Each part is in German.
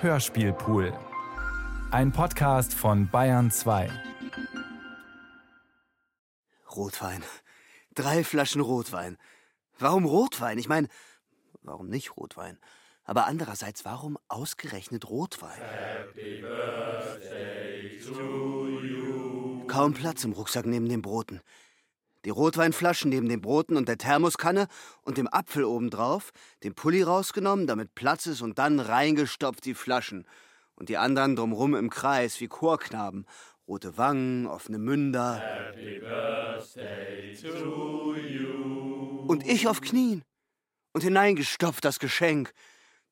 Hörspielpool. Ein Podcast von Bayern 2. Rotwein. Drei Flaschen Rotwein. Warum Rotwein? Ich meine, warum nicht Rotwein? Aber andererseits, warum ausgerechnet Rotwein? Kaum Platz im Rucksack neben den Broten. Die Rotweinflaschen neben den Broten und der Thermoskanne und dem Apfel obendrauf, den Pulli rausgenommen, damit Platz ist und dann reingestopft die Flaschen. Und die anderen drumrum im Kreis wie Chorknaben. Rote Wangen, offene Münder. Und ich auf Knien. Und hineingestopft das Geschenk.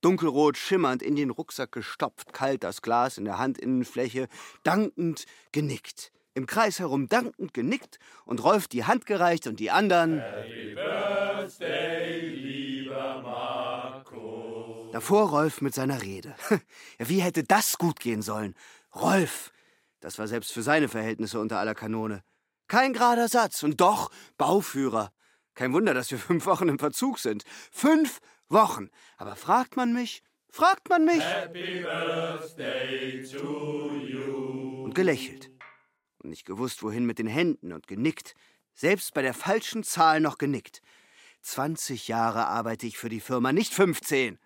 Dunkelrot schimmernd in den Rucksack gestopft, kalt das Glas in der Handinnenfläche, dankend genickt im Kreis herum dankend genickt und Rolf die Hand gereicht und die anderen. Happy Birthday, lieber Marco. Davor Rolf mit seiner Rede. Ja, wie hätte das gut gehen sollen? Rolf! Das war selbst für seine Verhältnisse unter aller Kanone. Kein gerader Satz und doch Bauführer. Kein Wunder, dass wir fünf Wochen im Verzug sind. Fünf Wochen. Aber fragt man mich, fragt man mich. Happy Birthday to you. Und gelächelt nicht gewusst, wohin mit den Händen und genickt, selbst bei der falschen Zahl noch genickt. 20 Jahre arbeite ich für die Firma, nicht 15.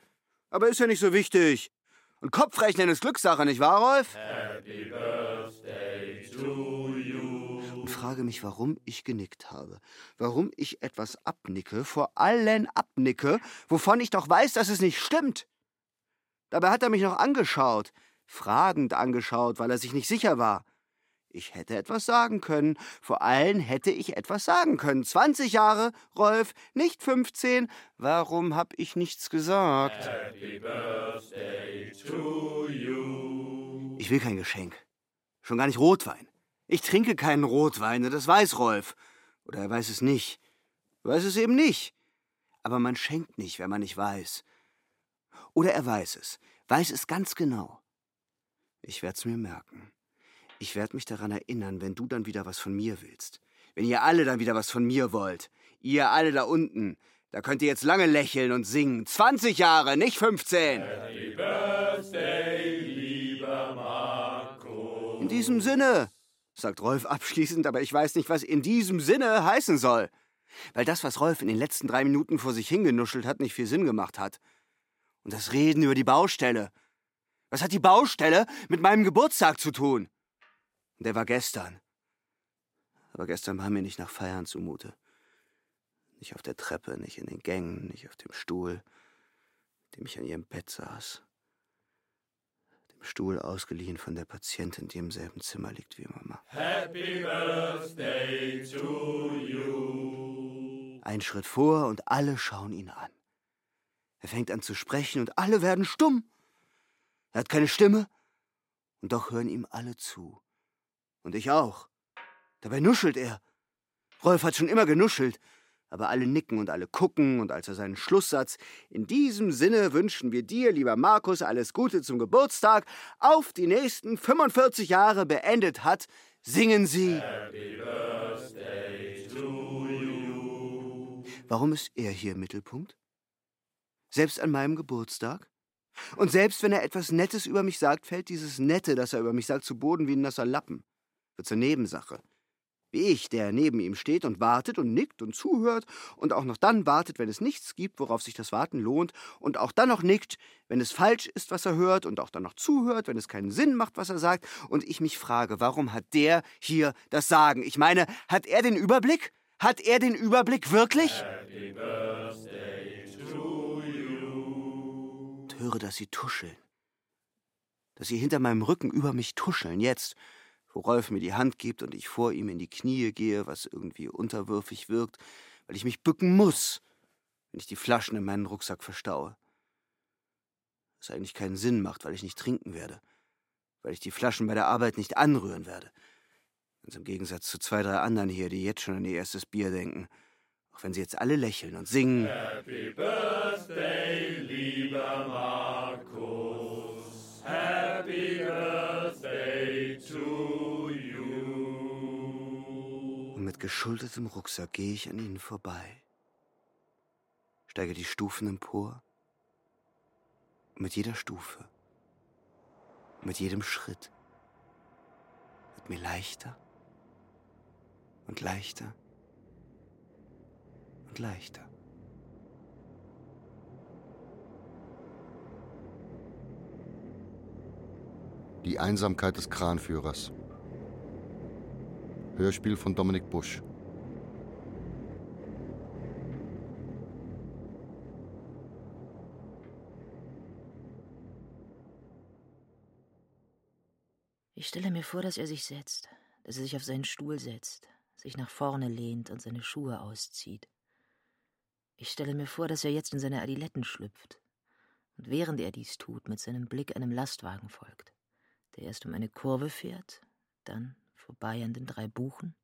Aber ist ja nicht so wichtig. Und Kopfrechnen ist Glückssache, nicht wahr, Rolf? Happy Birthday to you. Und frage mich, warum ich genickt habe. Warum ich etwas abnicke, vor allen abnicke, wovon ich doch weiß, dass es nicht stimmt. Dabei hat er mich noch angeschaut, fragend angeschaut, weil er sich nicht sicher war. Ich hätte etwas sagen können. Vor allem hätte ich etwas sagen können. 20 Jahre, Rolf, nicht 15. Warum hab ich nichts gesagt? Happy Birthday to you. Ich will kein Geschenk. Schon gar nicht Rotwein. Ich trinke keinen Rotwein, das weiß Rolf. Oder er weiß es nicht. Weiß es eben nicht. Aber man schenkt nicht, wenn man nicht weiß. Oder er weiß es, weiß es ganz genau. Ich werd's mir merken. Ich werde mich daran erinnern, wenn du dann wieder was von mir willst. Wenn ihr alle dann wieder was von mir wollt. Ihr alle da unten. Da könnt ihr jetzt lange lächeln und singen. 20 Jahre, nicht 15. Happy Birthday, lieber Marco. In diesem Sinne, sagt Rolf abschließend, aber ich weiß nicht, was in diesem Sinne heißen soll. Weil das, was Rolf in den letzten drei Minuten vor sich hingenuschelt hat, nicht viel Sinn gemacht hat. Und das Reden über die Baustelle. Was hat die Baustelle mit meinem Geburtstag zu tun? Der war gestern. Aber gestern war mir nicht nach Feiern zumute. Nicht auf der Treppe, nicht in den Gängen, nicht auf dem Stuhl, dem ich an ihrem Bett saß. Dem Stuhl ausgeliehen von der Patientin, die im selben Zimmer liegt wie Mama. Happy Birthday to you. Ein Schritt vor und alle schauen ihn an. Er fängt an zu sprechen und alle werden stumm. Er hat keine Stimme und doch hören ihm alle zu. Und ich auch. Dabei nuschelt er. Rolf hat schon immer genuschelt. Aber alle nicken und alle gucken, und als er seinen Schlusssatz In diesem Sinne wünschen wir dir, lieber Markus, alles Gute zum Geburtstag, auf die nächsten 45 Jahre beendet hat, singen sie Happy Birthday to you. Warum ist er hier im Mittelpunkt? Selbst an meinem Geburtstag? Und selbst wenn er etwas Nettes über mich sagt, fällt dieses Nette, das er über mich sagt, zu Boden wie ein nasser Lappen wird zur Nebensache. Wie ich, der neben ihm steht und wartet und nickt und zuhört und auch noch dann wartet, wenn es nichts gibt, worauf sich das Warten lohnt, und auch dann noch nickt, wenn es falsch ist, was er hört, und auch dann noch zuhört, wenn es keinen Sinn macht, was er sagt, und ich mich frage, warum hat der hier das Sagen? Ich meine, hat er den Überblick? Hat er den Überblick wirklich? Happy Birthday to you. Und höre, dass sie tuscheln. Dass sie hinter meinem Rücken über mich tuscheln, jetzt, wo Rolf mir die Hand gibt und ich vor ihm in die Knie gehe, was irgendwie unterwürfig wirkt, weil ich mich bücken muss, wenn ich die Flaschen in meinen Rucksack verstaue. Was eigentlich keinen Sinn macht, weil ich nicht trinken werde, weil ich die Flaschen bei der Arbeit nicht anrühren werde. Ganz im Gegensatz zu zwei, drei anderen hier, die jetzt schon an ihr erstes Bier denken. Auch wenn sie jetzt alle lächeln und singen. Happy Birthday, geschultertem Rucksack gehe ich an ihnen vorbei, steige die Stufen empor. Mit jeder Stufe Mit jedem Schritt wird mir leichter und leichter und leichter. Die Einsamkeit des Kranführers. Hörspiel von Dominik Busch. Ich stelle mir vor, dass er sich setzt, dass er sich auf seinen Stuhl setzt, sich nach vorne lehnt und seine Schuhe auszieht. Ich stelle mir vor, dass er jetzt in seine Adiletten schlüpft und während er dies tut, mit seinem Blick einem Lastwagen folgt, der erst um eine Kurve fährt, dann vorbei an den drei Buchen,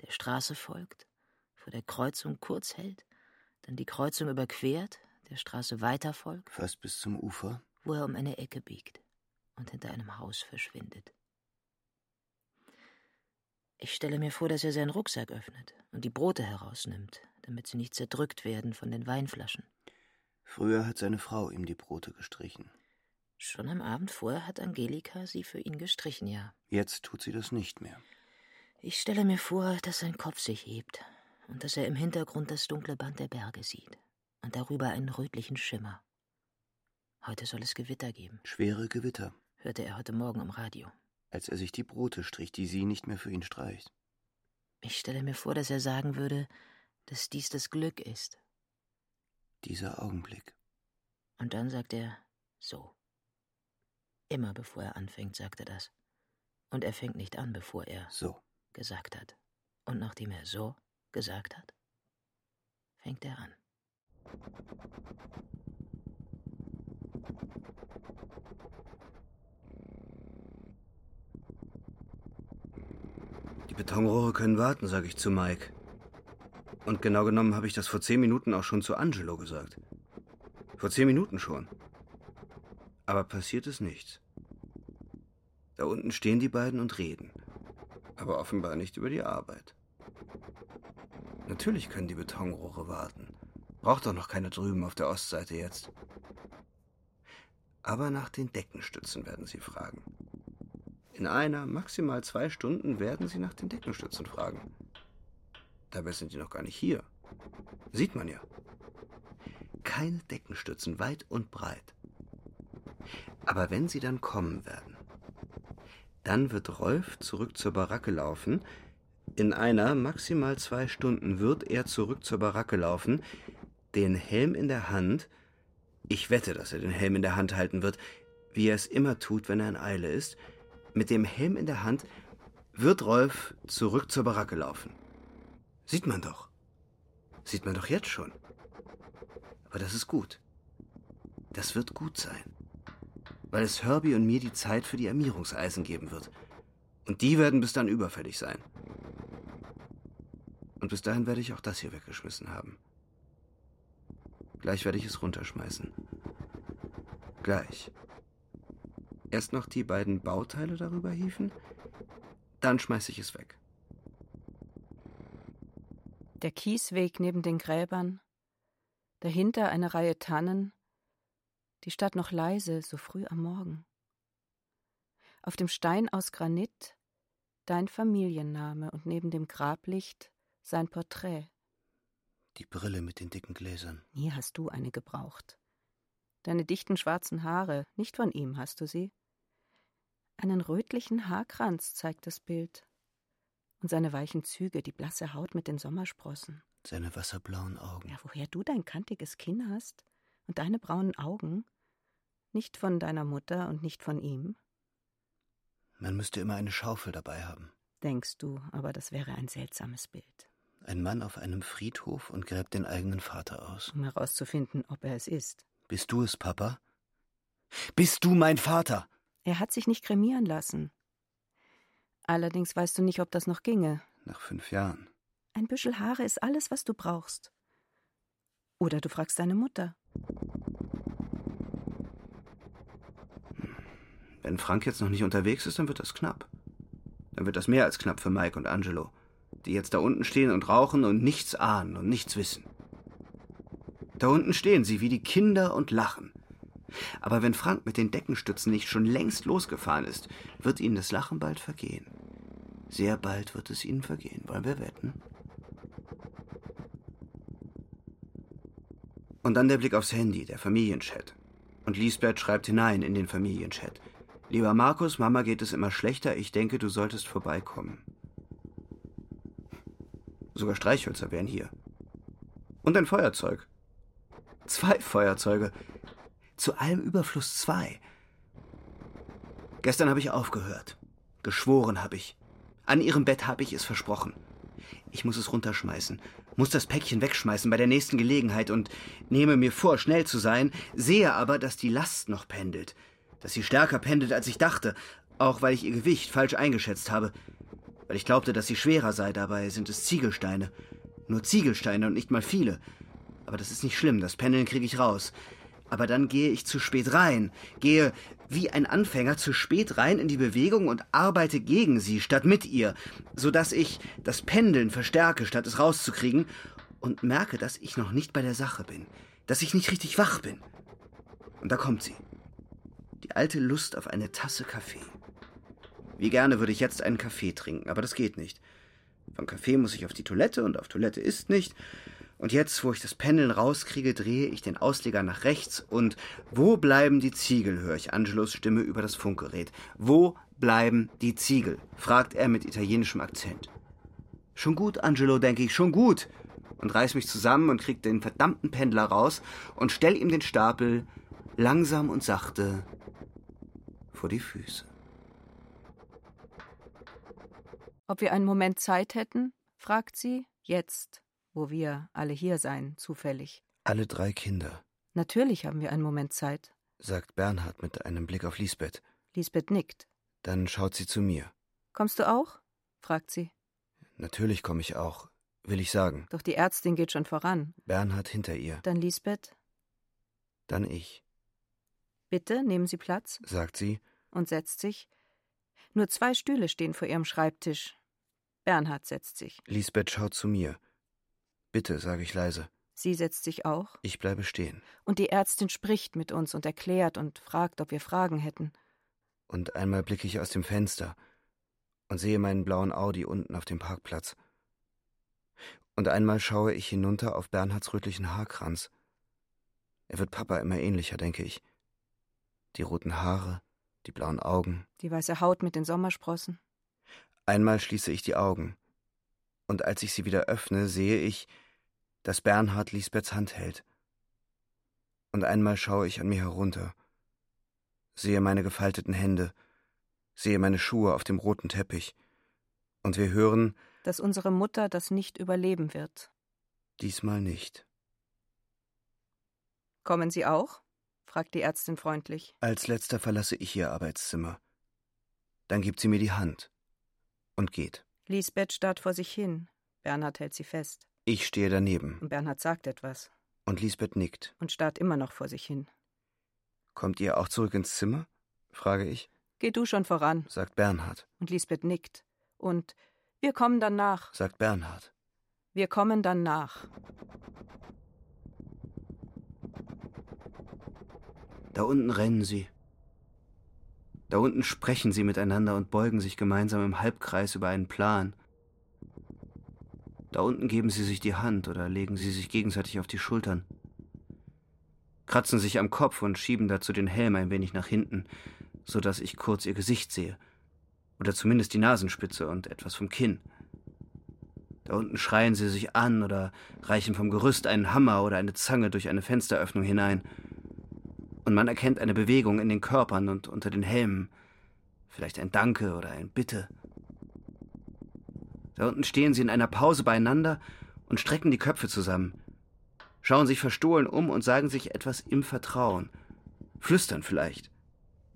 der Straße folgt, vor der Kreuzung kurz hält, dann die Kreuzung überquert, der Straße weiter folgt, Fast bis zum Ufer. wo er um eine Ecke biegt und hinter einem Haus verschwindet. Ich stelle mir vor, dass er seinen Rucksack öffnet und die Brote herausnimmt, damit sie nicht zerdrückt werden von den Weinflaschen. Früher hat seine Frau ihm die Brote gestrichen. Schon am Abend vorher hat Angelika sie für ihn gestrichen, ja. Jetzt tut sie das nicht mehr. Ich stelle mir vor, dass sein Kopf sich hebt und dass er im Hintergrund das dunkle Band der Berge sieht und darüber einen rötlichen Schimmer. Heute soll es Gewitter geben, Schwere Gewitter, hörte er heute Morgen im Radio. als er sich die Brote strich, die sie nicht mehr für ihn streicht. Ich stelle mir vor, dass er sagen würde, dass dies das Glück ist. Dieser Augenblick. Und dann sagt er so. Immer bevor er anfängt, sagt er das. Und er fängt nicht an, bevor er So. gesagt hat. Und nachdem er so gesagt hat, fängt er an. Die Betonrohre können warten, sage ich zu Mike. Und genau genommen habe ich das vor zehn Minuten auch schon zu Angelo gesagt. Vor zehn Minuten schon. Aber passiert ist nichts. Da unten stehen die beiden und reden. Aber offenbar nicht über die Arbeit. Natürlich können die Betonrohre warten. Braucht doch noch keine drüben auf der Ostseite jetzt. Aber nach den Deckenstützen werden sie fragen. In einer, maximal zwei Stunden werden sie nach den Deckenstützen fragen. Dabei sind die noch gar nicht hier. Sieht man ja. Keine Deckenstützen, weit und breit. Aber wenn sie dann kommen werden, dann wird Rolf zurück zur Baracke laufen. In einer, maximal zwei Stunden wird er zurück zur Baracke laufen, den Helm in der Hand. Ich wette, dass er den Helm in der Hand halten wird, wie er es immer tut, wenn er in Eile ist. Mit dem Helm in der Hand wird Rolf zurück zur Baracke laufen. Sieht man doch. Sieht man doch jetzt schon. Aber das ist gut. Das wird gut sein. Weil es Herbie und mir die Zeit für die Armierungseisen geben wird. Und die werden bis dann überfällig sein. Und bis dahin werde ich auch das hier weggeschmissen haben. Gleich werde ich es runterschmeißen. Gleich. Erst noch die beiden Bauteile darüber hieven, dann schmeiße ich es weg. Der Kiesweg neben den Gräbern, dahinter eine Reihe Tannen, die Stadt noch leise, so früh am Morgen. Auf dem Stein aus Granit dein Familienname und neben dem Grablicht sein Porträt. Die Brille mit den dicken Gläsern. Nie hast du eine gebraucht. Deine dichten schwarzen Haare, nicht von ihm hast du sie. Einen rötlichen Haarkranz zeigt das Bild. Und seine weichen Züge, die blasse Haut mit den Sommersprossen. Seine wasserblauen Augen. Ja, woher du dein kantiges Kinn hast und deine braunen Augen? Nicht von deiner Mutter und nicht von ihm, Man müsste immer eine Schaufel dabei haben. denkst du, aber das wäre ein seltsames Bild, Ein Mann auf einem Friedhof und gräbt den eigenen Vater aus. um herauszufinden, ob er es ist. Bist du es, Papa? Bist du mein Vater? Er hat sich nicht kremieren lassen. Allerdings weißt du nicht, ob das noch ginge. Nach fünf Jahren. Ein Büschel Haare ist alles, was du brauchst. Oder du fragst deine Mutter. Wenn Frank jetzt noch nicht unterwegs ist, dann wird das knapp. Dann wird das mehr als knapp für Mike und Angelo, die jetzt da unten stehen und rauchen und nichts ahnen und nichts wissen. Da unten stehen sie wie die Kinder und lachen. Aber wenn Frank mit den Deckenstützen nicht schon längst losgefahren ist, wird Ihnen das Lachen bald vergehen. Sehr bald wird es Ihnen vergehen. Wollen wir wetten? Und dann der Blick aufs Handy, der Familienchat. Und Lisbeth schreibt hinein in den Familienchat. Lieber Markus, Mama geht es immer schlechter. Ich denke, du solltest vorbeikommen. Sogar Streichhölzer wären hier. Und ein Feuerzeug. Zwei Feuerzeuge. Zu allem Überfluss zwei. Gestern habe ich aufgehört. Geschworen habe ich. An ihrem Bett habe ich es versprochen. Ich muss es runterschmeißen, muss das Päckchen wegschmeißen bei der nächsten Gelegenheit und nehme mir vor, schnell zu sein, sehe aber, dass die Last noch pendelt, dass sie stärker pendelt, als ich dachte, auch weil ich ihr Gewicht falsch eingeschätzt habe, weil ich glaubte, dass sie schwerer sei, dabei sind es Ziegelsteine. Nur Ziegelsteine und nicht mal viele. Aber das ist nicht schlimm, das Pendeln kriege ich raus. Aber dann gehe ich zu spät rein, gehe wie ein Anfänger zu spät rein in die Bewegung und arbeite gegen sie statt mit ihr, so dass ich das Pendeln verstärke, statt es rauszukriegen, und merke, dass ich noch nicht bei der Sache bin, dass ich nicht richtig wach bin. Und da kommt sie. Die alte Lust auf eine Tasse Kaffee. Wie gerne würde ich jetzt einen Kaffee trinken, aber das geht nicht. Von Kaffee muss ich auf die Toilette und auf Toilette ist nicht. Und jetzt, wo ich das Pendeln rauskriege, drehe ich den Ausleger nach rechts und wo bleiben die Ziegel, höre ich Angelos Stimme über das Funkgerät. Wo bleiben die Ziegel? fragt er mit italienischem Akzent. Schon gut, Angelo, denke ich, schon gut. Und reiß mich zusammen und krieg den verdammten Pendler raus und stell ihm den Stapel langsam und sachte vor die Füße. Ob wir einen Moment Zeit hätten? fragt sie. Jetzt wo wir alle hier seien, zufällig. Alle drei Kinder. Natürlich haben wir einen Moment Zeit, sagt Bernhard mit einem Blick auf Lisbeth. Lisbeth nickt. Dann schaut sie zu mir. Kommst du auch? fragt sie. Natürlich komme ich auch, will ich sagen. Doch die Ärztin geht schon voran. Bernhard hinter ihr. Dann Lisbeth. Dann ich. Bitte, nehmen Sie Platz, sagt sie und setzt sich. Nur zwei Stühle stehen vor ihrem Schreibtisch. Bernhard setzt sich. Lisbeth schaut zu mir. Bitte, sage ich leise. Sie setzt sich auch. Ich bleibe stehen. Und die Ärztin spricht mit uns und erklärt und fragt, ob wir Fragen hätten. Und einmal blicke ich aus dem Fenster und sehe meinen blauen Audi unten auf dem Parkplatz. Und einmal schaue ich hinunter auf Bernhards rötlichen Haarkranz. Er wird Papa immer ähnlicher, denke ich. Die roten Haare, die blauen Augen. Die weiße Haut mit den Sommersprossen. Einmal schließe ich die Augen. Und als ich sie wieder öffne, sehe ich, dass Bernhard Lisbeths Hand hält. Und einmal schaue ich an mir herunter, sehe meine gefalteten Hände, sehe meine Schuhe auf dem roten Teppich, und wir hören, dass unsere Mutter das nicht überleben wird. Diesmal nicht. Kommen Sie auch? Fragt die Ärztin freundlich. Als letzter verlasse ich ihr Arbeitszimmer. Dann gibt sie mir die Hand und geht. Lisbeth starrt vor sich hin. Bernhard hält sie fest. Ich stehe daneben. Und Bernhard sagt etwas. Und Lisbeth nickt. Und starrt immer noch vor sich hin. Kommt ihr auch zurück ins Zimmer? frage ich. Geh du schon voran, sagt Bernhard. Und Lisbeth nickt. Und wir kommen dann nach, sagt Bernhard. Wir kommen dann nach. Da unten rennen sie. Da unten sprechen sie miteinander und beugen sich gemeinsam im Halbkreis über einen Plan. Da unten geben sie sich die Hand oder legen sie sich gegenseitig auf die Schultern, kratzen sich am Kopf und schieben dazu den Helm ein wenig nach hinten, so dass ich kurz ihr Gesicht sehe, oder zumindest die Nasenspitze und etwas vom Kinn. Da unten schreien sie sich an oder reichen vom Gerüst einen Hammer oder eine Zange durch eine Fensteröffnung hinein. Und man erkennt eine Bewegung in den Körpern und unter den Helmen, vielleicht ein Danke oder ein Bitte. Da unten stehen sie in einer Pause beieinander und strecken die Köpfe zusammen, schauen sich verstohlen um und sagen sich etwas im Vertrauen, flüstern vielleicht,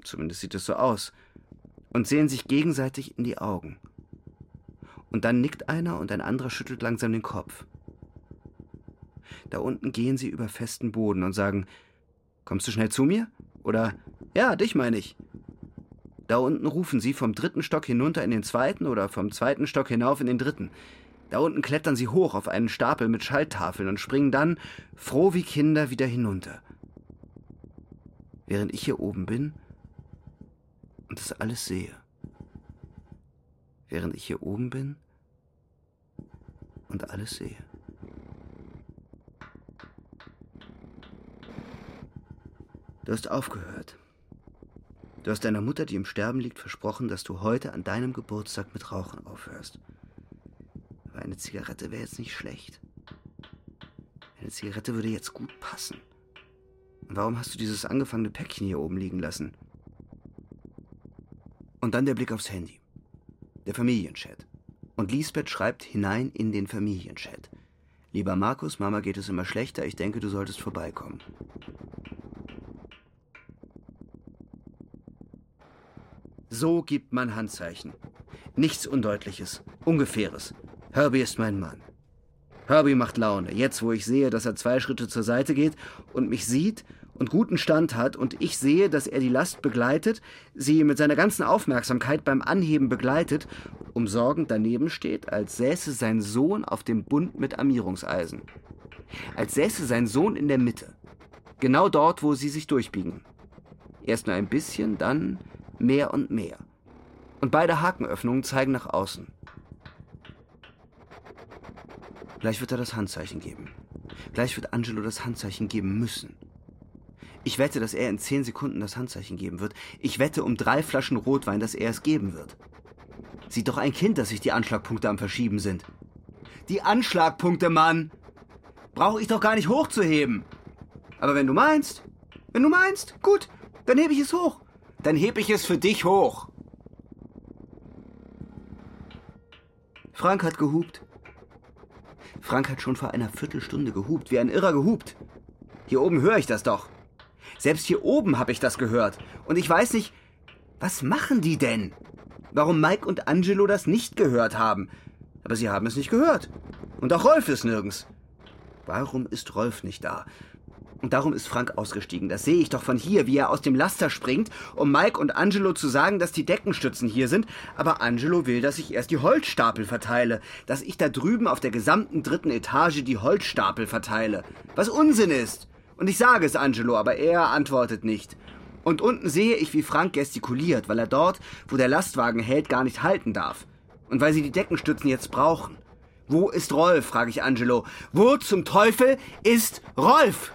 zumindest sieht es so aus, und sehen sich gegenseitig in die Augen. Und dann nickt einer und ein anderer schüttelt langsam den Kopf. Da unten gehen sie über festen Boden und sagen, Kommst du schnell zu mir? Oder, ja, dich meine ich. Da unten rufen sie vom dritten Stock hinunter in den zweiten oder vom zweiten Stock hinauf in den dritten. Da unten klettern sie hoch auf einen Stapel mit Schalltafeln und springen dann, froh wie Kinder, wieder hinunter. während ich hier oben bin und das alles sehe. Während ich hier oben bin und alles sehe. Du hast aufgehört. Du hast deiner Mutter, die im Sterben liegt, versprochen, dass du heute an deinem Geburtstag mit Rauchen aufhörst. Aber eine Zigarette wäre jetzt nicht schlecht. Eine Zigarette würde jetzt gut passen. Und warum hast du dieses angefangene Päckchen hier oben liegen lassen? Und dann der Blick aufs Handy. Der Familienchat. Und Lisbeth schreibt hinein in den Familienchat. Lieber Markus, Mama geht es immer schlechter. Ich denke, du solltest vorbeikommen. So gibt man Handzeichen. Nichts Undeutliches, Ungefähres. Herbie ist mein Mann. Herbie macht Laune, jetzt wo ich sehe, dass er zwei Schritte zur Seite geht und mich sieht und guten Stand hat und ich sehe, dass er die Last begleitet, sie mit seiner ganzen Aufmerksamkeit beim Anheben begleitet, umsorgend daneben steht, als säße sein Sohn auf dem Bund mit Armierungseisen. Als säße sein Sohn in der Mitte. Genau dort, wo sie sich durchbiegen. Erst nur ein bisschen, dann mehr und mehr. Und beide Hakenöffnungen zeigen nach außen. Gleich wird er das Handzeichen geben. Gleich wird Angelo das Handzeichen geben müssen. Ich wette, dass er in zehn Sekunden das Handzeichen geben wird. Ich wette um drei Flaschen Rotwein, dass er es geben wird. Sieht doch ein Kind, dass sich die Anschlagpunkte am Verschieben sind. Die Anschlagpunkte, Mann! Brauche ich doch gar nicht hochzuheben. Aber wenn du meinst, wenn du meinst, gut, dann hebe ich es hoch. Dann hebe ich es für dich hoch. Frank hat gehupt. Frank hat schon vor einer Viertelstunde gehupt, wie ein Irrer gehupt. Hier oben höre ich das doch. Selbst hier oben habe ich das gehört. Und ich weiß nicht, was machen die denn? Warum Mike und Angelo das nicht gehört haben. Aber sie haben es nicht gehört. Und auch Rolf ist nirgends. Warum ist Rolf nicht da? Und darum ist Frank ausgestiegen. Das sehe ich doch von hier, wie er aus dem Laster springt, um Mike und Angelo zu sagen, dass die Deckenstützen hier sind. Aber Angelo will, dass ich erst die Holzstapel verteile. Dass ich da drüben auf der gesamten dritten Etage die Holzstapel verteile. Was Unsinn ist. Und ich sage es Angelo, aber er antwortet nicht. Und unten sehe ich, wie Frank gestikuliert, weil er dort, wo der Lastwagen hält, gar nicht halten darf. Und weil sie die Deckenstützen jetzt brauchen. Wo ist Rolf? frage ich Angelo. Wo zum Teufel ist Rolf?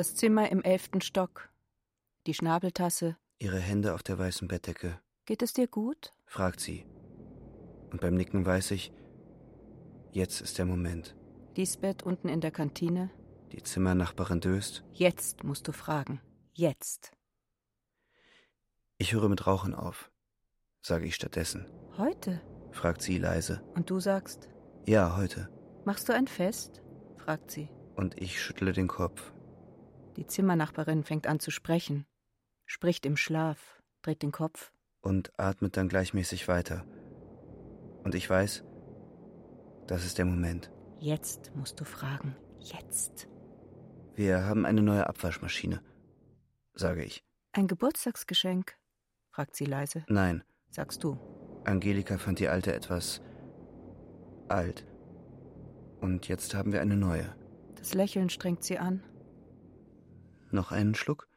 Das Zimmer im elften Stock. Die Schnabeltasse. Ihre Hände auf der weißen Bettdecke. Geht es dir gut? fragt sie. Und beim Nicken weiß ich, jetzt ist der Moment. Lisbeth unten in der Kantine. Die Zimmernachbarin döst. Jetzt musst du fragen. Jetzt. Ich höre mit Rauchen auf, sage ich stattdessen. Heute? fragt sie leise. Und du sagst? Ja, heute. Machst du ein Fest? fragt sie. Und ich schüttle den Kopf. Die Zimmernachbarin fängt an zu sprechen, spricht im Schlaf, dreht den Kopf. Und atmet dann gleichmäßig weiter. Und ich weiß, das ist der Moment. Jetzt musst du fragen. Jetzt. Wir haben eine neue Abwaschmaschine, sage ich. Ein Geburtstagsgeschenk? fragt sie leise. Nein. Sagst du. Angelika fand die alte etwas alt. Und jetzt haben wir eine neue. Das Lächeln strengt sie an. Noch einen Schluck?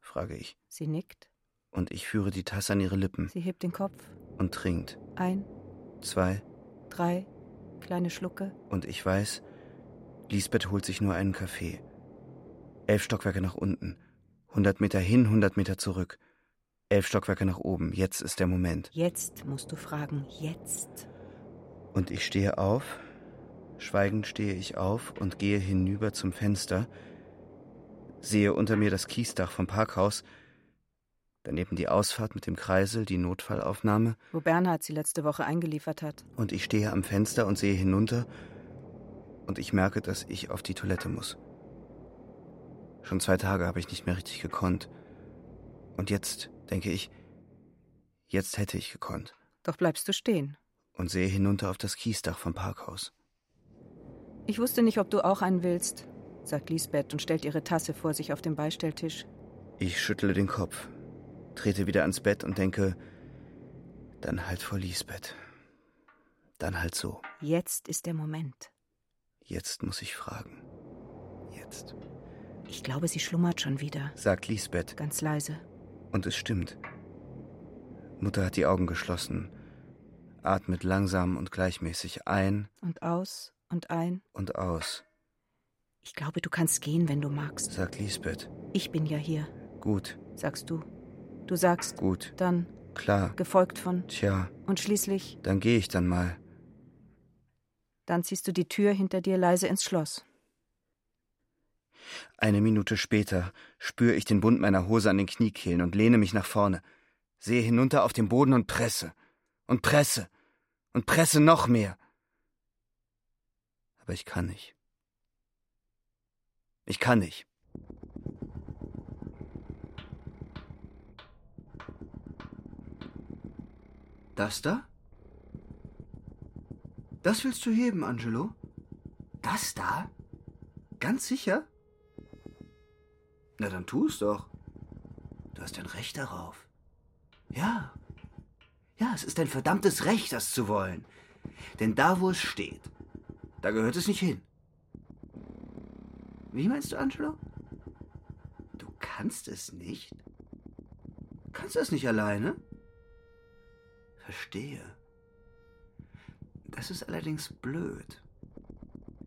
frage ich. Sie nickt. Und ich führe die Tasse an ihre Lippen. Sie hebt den Kopf. Und trinkt. Ein. Zwei. Drei. Kleine Schlucke. Und ich weiß, Lisbeth holt sich nur einen Kaffee. Elf Stockwerke nach unten. Hundert Meter hin, hundert Meter zurück. Elf Stockwerke nach oben. Jetzt ist der Moment. Jetzt musst du fragen. Jetzt. Und ich stehe auf. Schweigend stehe ich auf und gehe hinüber zum Fenster sehe unter mir das Kiesdach vom Parkhaus, daneben die Ausfahrt mit dem Kreisel, die Notfallaufnahme. Wo Bernhard sie letzte Woche eingeliefert hat. Und ich stehe am Fenster und sehe hinunter und ich merke, dass ich auf die Toilette muss. Schon zwei Tage habe ich nicht mehr richtig gekonnt. Und jetzt, denke ich, jetzt hätte ich gekonnt. Doch bleibst du stehen. Und sehe hinunter auf das Kiesdach vom Parkhaus. Ich wusste nicht, ob du auch einen willst sagt Lisbeth und stellt ihre Tasse vor sich auf den Beistelltisch. Ich schüttle den Kopf, trete wieder ans Bett und denke, dann halt vor Lisbeth. Dann halt so. Jetzt ist der Moment. Jetzt muss ich fragen. Jetzt. Ich glaube, sie schlummert schon wieder. Sagt Lisbeth. Ganz leise. Und es stimmt. Mutter hat die Augen geschlossen, atmet langsam und gleichmäßig ein. Und aus und ein. Und aus. Ich glaube, du kannst gehen, wenn du magst. Sagt Lisbeth. Ich bin ja hier. Gut. Sagst du. Du sagst. Gut. Dann. Klar. Gefolgt von. Tja. Und schließlich. Dann gehe ich dann mal. Dann ziehst du die Tür hinter dir leise ins Schloss. Eine Minute später spüre ich den Bund meiner Hose an den Kniekehlen und lehne mich nach vorne, sehe hinunter auf den Boden und presse. Und presse. Und presse noch mehr. Aber ich kann nicht. Ich kann nicht. Das da? Das willst du heben, Angelo? Das da? Ganz sicher? Na, dann tu es doch. Du hast ein Recht darauf. Ja. Ja, es ist dein verdammtes Recht, das zu wollen. Denn da, wo es steht, da gehört es nicht hin. Wie meinst du, Angelo? Du kannst es nicht? Kannst du es nicht alleine? Verstehe. Das ist allerdings blöd.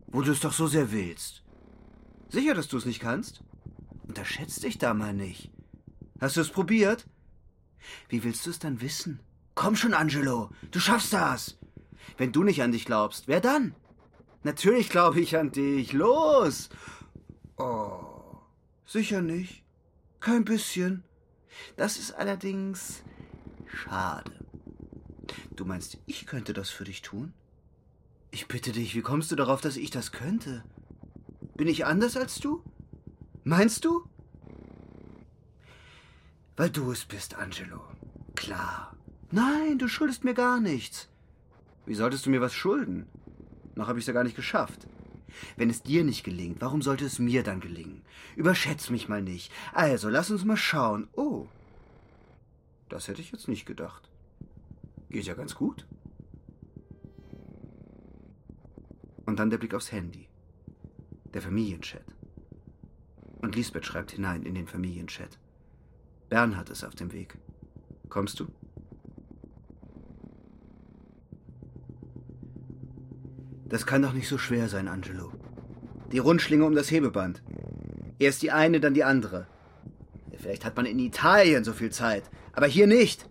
Wo du es doch so sehr willst. Sicher, dass du es nicht kannst? Unterschätzt dich da mal nicht. Hast du es probiert? Wie willst du es dann wissen? Komm schon, Angelo, du schaffst das. Wenn du nicht an dich glaubst, wer dann? Natürlich glaube ich an dich. Los! Oh, sicher nicht. Kein bisschen. Das ist allerdings schade. Du meinst, ich könnte das für dich tun? Ich bitte dich, wie kommst du darauf, dass ich das könnte? Bin ich anders als du? Meinst du? Weil du es bist, Angelo. Klar. Nein, du schuldest mir gar nichts. Wie solltest du mir was schulden? Noch habe ich es ja gar nicht geschafft. Wenn es dir nicht gelingt, warum sollte es mir dann gelingen? Überschätz mich mal nicht. Also, lass uns mal schauen. Oh. Das hätte ich jetzt nicht gedacht. Geht ja ganz gut. Und dann der Blick aufs Handy. Der Familienchat. Und Lisbeth schreibt hinein in den Familienchat. Bernhard ist auf dem Weg. Kommst du? Das kann doch nicht so schwer sein, Angelo. Die Rundschlinge um das Hebeband. Erst die eine, dann die andere. Vielleicht hat man in Italien so viel Zeit, aber hier nicht.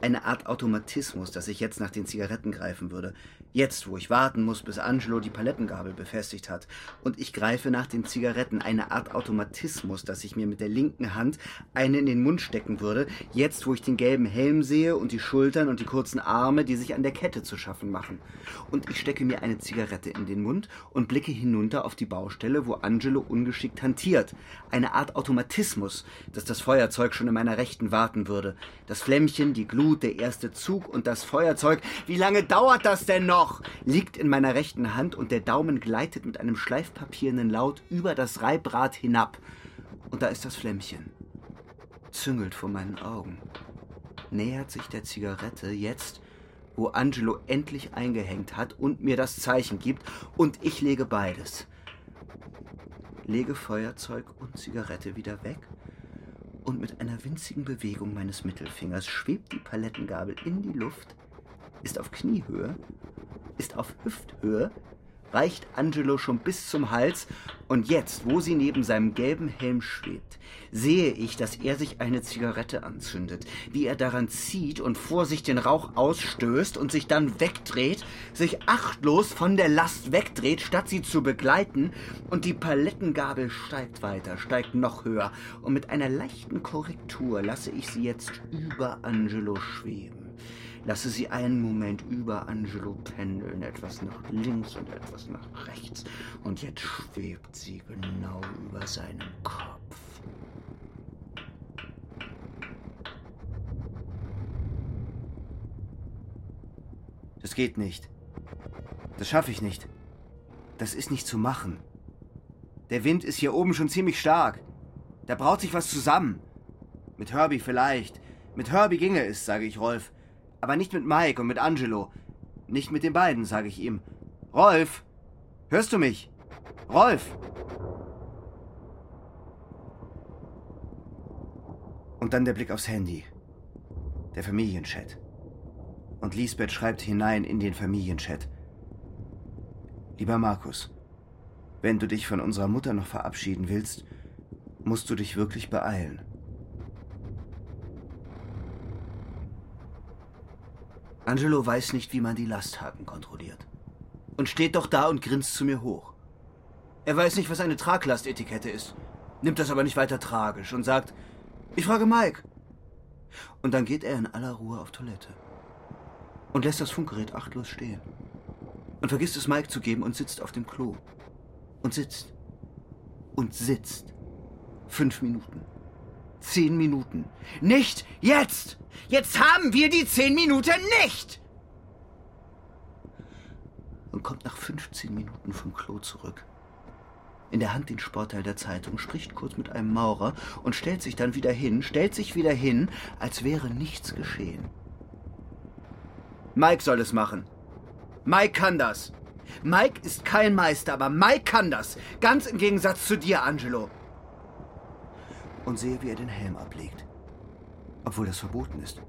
Eine Art Automatismus, dass ich jetzt nach den Zigaretten greifen würde. Jetzt, wo ich warten muss, bis Angelo die Palettengabel befestigt hat. Und ich greife nach den Zigaretten. Eine Art Automatismus, dass ich mir mit der linken Hand eine in den Mund stecken würde. Jetzt, wo ich den gelben Helm sehe und die Schultern und die kurzen Arme, die sich an der Kette zu schaffen machen. Und ich stecke mir eine Zigarette in den Mund und blicke hinunter auf die Baustelle, wo Angelo ungeschickt hantiert. Eine Art Automatismus, dass das Feuerzeug schon in meiner Rechten warten würde. Das Flämmchen, die Glut, der erste Zug und das Feuerzeug. Wie lange dauert das denn noch? Liegt in meiner rechten Hand und der Daumen gleitet mit einem schleifpapiernen Laut über das Reibrad hinab. Und da ist das Flämmchen. Züngelt vor meinen Augen. Nähert sich der Zigarette jetzt, wo Angelo endlich eingehängt hat und mir das Zeichen gibt, und ich lege beides. Lege Feuerzeug und Zigarette wieder weg und mit einer winzigen Bewegung meines Mittelfingers schwebt die Palettengabel in die Luft, ist auf Kniehöhe, ist auf Hüfthöhe, reicht Angelo schon bis zum Hals, und jetzt, wo sie neben seinem gelben Helm schwebt, sehe ich, dass er sich eine Zigarette anzündet, wie er daran zieht und vor sich den Rauch ausstößt und sich dann wegdreht, sich achtlos von der Last wegdreht, statt sie zu begleiten, und die Palettengabel steigt weiter, steigt noch höher, und mit einer leichten Korrektur lasse ich sie jetzt über Angelo schweben. Lasse sie einen Moment über Angelo pendeln, etwas nach links und etwas nach rechts. Und jetzt schwebt sie genau über seinem Kopf. Das geht nicht. Das schaffe ich nicht. Das ist nicht zu machen. Der Wind ist hier oben schon ziemlich stark. Da braut sich was zusammen. Mit Herbie vielleicht. Mit Herbie ginge es, sage ich Rolf. Aber nicht mit Mike und mit Angelo. Nicht mit den beiden, sage ich ihm. Rolf, hörst du mich? Rolf! Und dann der Blick aufs Handy. Der Familienchat. Und Lisbeth schreibt hinein in den Familienchat. Lieber Markus, wenn du dich von unserer Mutter noch verabschieden willst, musst du dich wirklich beeilen. Angelo weiß nicht, wie man die Lasthaken kontrolliert. Und steht doch da und grinst zu mir hoch. Er weiß nicht, was eine Traglastetikette ist, nimmt das aber nicht weiter tragisch und sagt, ich frage Mike. Und dann geht er in aller Ruhe auf Toilette und lässt das Funkgerät achtlos stehen und vergisst es Mike zu geben und sitzt auf dem Klo. Und sitzt. Und sitzt. Fünf Minuten. Zehn Minuten. Nicht jetzt! Jetzt haben wir die zehn Minuten nicht! Und kommt nach 15 Minuten vom Klo zurück. In der Hand den Sportteil der Zeitung, spricht kurz mit einem Maurer und stellt sich dann wieder hin, stellt sich wieder hin, als wäre nichts geschehen. Mike soll es machen. Mike kann das. Mike ist kein Meister, aber Mike kann das. Ganz im Gegensatz zu dir, Angelo. Und sehe, wie er den Helm ablegt. Obwohl das verboten ist.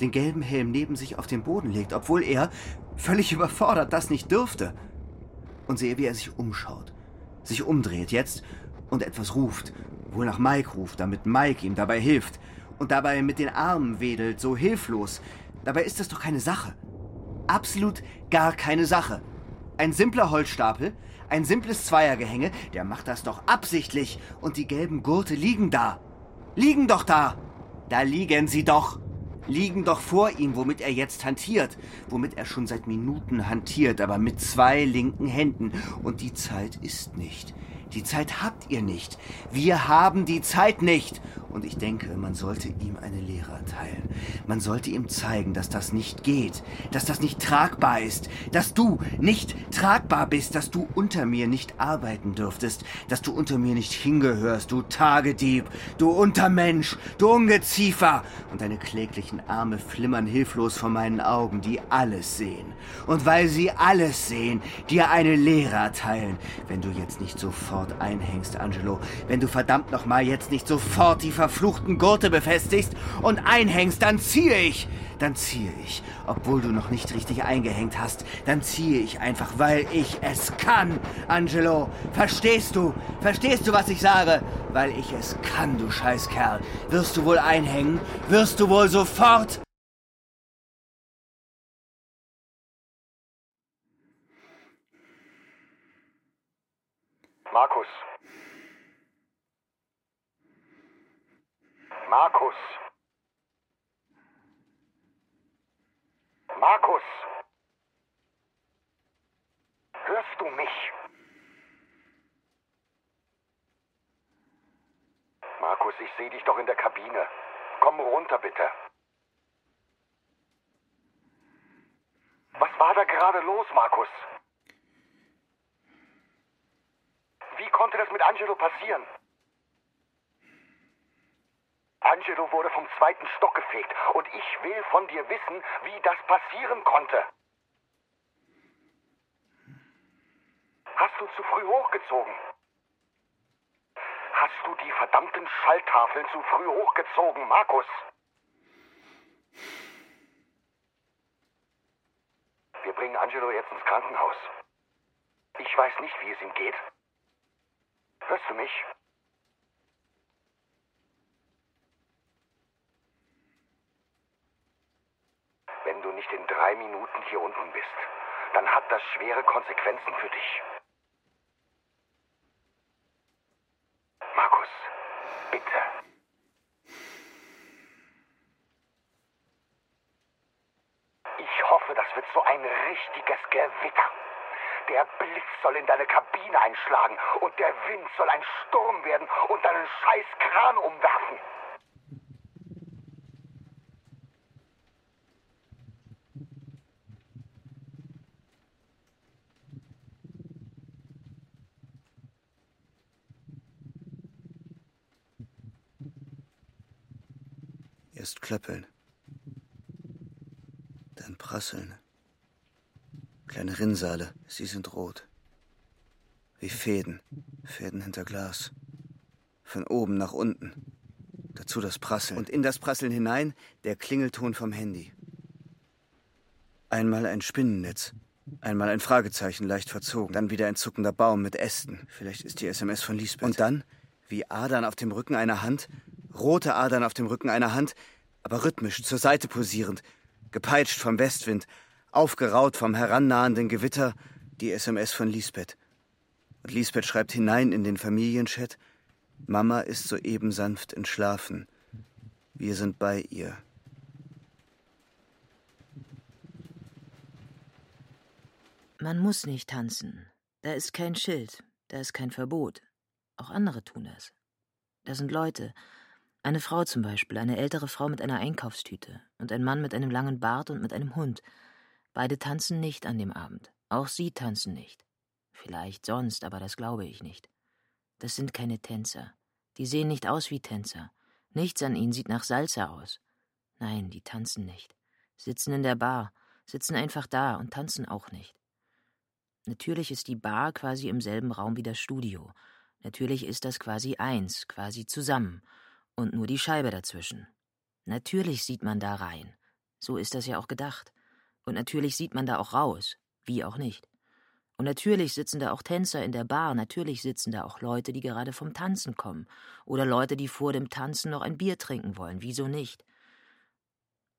Den gelben Helm neben sich auf den Boden legt, obwohl er, völlig überfordert, das nicht dürfte. Und sehe, wie er sich umschaut. Sich umdreht jetzt und etwas ruft. Wohl nach Mike ruft, damit Mike ihm dabei hilft. Und dabei mit den Armen wedelt, so hilflos. Dabei ist das doch keine Sache. Absolut gar keine Sache. Ein simpler Holzstapel, ein simples Zweiergehänge, der macht das doch absichtlich. Und die gelben Gurte liegen da. Liegen doch da. Da liegen sie doch. Liegen doch vor ihm, womit er jetzt hantiert. Womit er schon seit Minuten hantiert, aber mit zwei linken Händen. Und die Zeit ist nicht. Die Zeit habt ihr nicht. Wir haben die Zeit nicht. Und ich denke, man sollte ihm eine Lehre erteilen. Man sollte ihm zeigen, dass das nicht geht, dass das nicht tragbar ist, dass du nicht tragbar bist, dass du unter mir nicht arbeiten dürftest, dass du unter mir nicht hingehörst, du Tagedieb, du Untermensch, du Ungeziefer. Und deine kläglichen Arme flimmern hilflos vor meinen Augen, die alles sehen. Und weil sie alles sehen, dir eine Lehre erteilen, wenn du jetzt nicht sofort einhängst, Angelo, wenn du verdammt nochmal jetzt nicht sofort die verfluchten Gurte befestigst und einhängst, dann ziehe ich. Dann ziehe ich, obwohl du noch nicht richtig eingehängt hast. Dann ziehe ich einfach, weil ich es kann, Angelo. Verstehst du? Verstehst du, was ich sage? Weil ich es kann, du Scheißkerl. Wirst du wohl einhängen? Wirst du wohl sofort? Markus, Markus. Markus. Hörst du mich? Markus, ich sehe dich doch in der Kabine. Komm runter, bitte. Was war da gerade los, Markus? Wie konnte das mit Angelo passieren? Angelo wurde vom zweiten Stock gefegt und ich will von dir wissen, wie das passieren konnte. Hast du zu früh hochgezogen? Hast du die verdammten Schalltafeln zu früh hochgezogen, Markus? Wir bringen Angelo jetzt ins Krankenhaus. Ich weiß nicht, wie es ihm geht. Hörst du mich? Wenn du nicht in drei Minuten hier unten bist, dann hat das schwere Konsequenzen für dich. Markus, bitte. Ich hoffe, das wird so ein richtiges Gewitter. Der Blitz soll in deine Kabine einschlagen und der Wind soll ein Sturm werden und deinen scheiß Kran umwerfen. Erst klöppeln, dann prasseln, Kleine Rinnsale, sie sind rot. Wie Fäden, Fäden hinter Glas. Von oben nach unten. Dazu das Prasseln. Und in das Prasseln hinein der Klingelton vom Handy. Einmal ein Spinnennetz. Einmal ein Fragezeichen leicht verzogen. Dann wieder ein zuckender Baum mit Ästen. Vielleicht ist die SMS von Lisbeth. Und dann, wie Adern auf dem Rücken einer Hand, rote Adern auf dem Rücken einer Hand, aber rhythmisch zur Seite posierend, gepeitscht vom Westwind, aufgeraut vom herannahenden Gewitter, die SMS von Lisbeth. Und Lisbeth schreibt hinein in den Familienchat, Mama ist soeben sanft entschlafen. Wir sind bei ihr. Man muss nicht tanzen. Da ist kein Schild, da ist kein Verbot. Auch andere tun das. Da sind Leute. Eine Frau zum Beispiel, eine ältere Frau mit einer Einkaufstüte und ein Mann mit einem langen Bart und mit einem Hund. Beide tanzen nicht an dem Abend. Auch sie tanzen nicht. Vielleicht sonst, aber das glaube ich nicht. Das sind keine Tänzer. Die sehen nicht aus wie Tänzer. Nichts an ihnen sieht nach Salsa aus. Nein, die tanzen nicht. Sitzen in der Bar, sitzen einfach da und tanzen auch nicht. Natürlich ist die Bar quasi im selben Raum wie das Studio. Natürlich ist das quasi eins, quasi zusammen. Und nur die Scheibe dazwischen. Natürlich sieht man da rein. So ist das ja auch gedacht. Und natürlich sieht man da auch raus. Wie auch nicht. Und natürlich sitzen da auch Tänzer in der Bar, natürlich sitzen da auch Leute, die gerade vom Tanzen kommen. Oder Leute, die vor dem Tanzen noch ein Bier trinken wollen. Wieso nicht?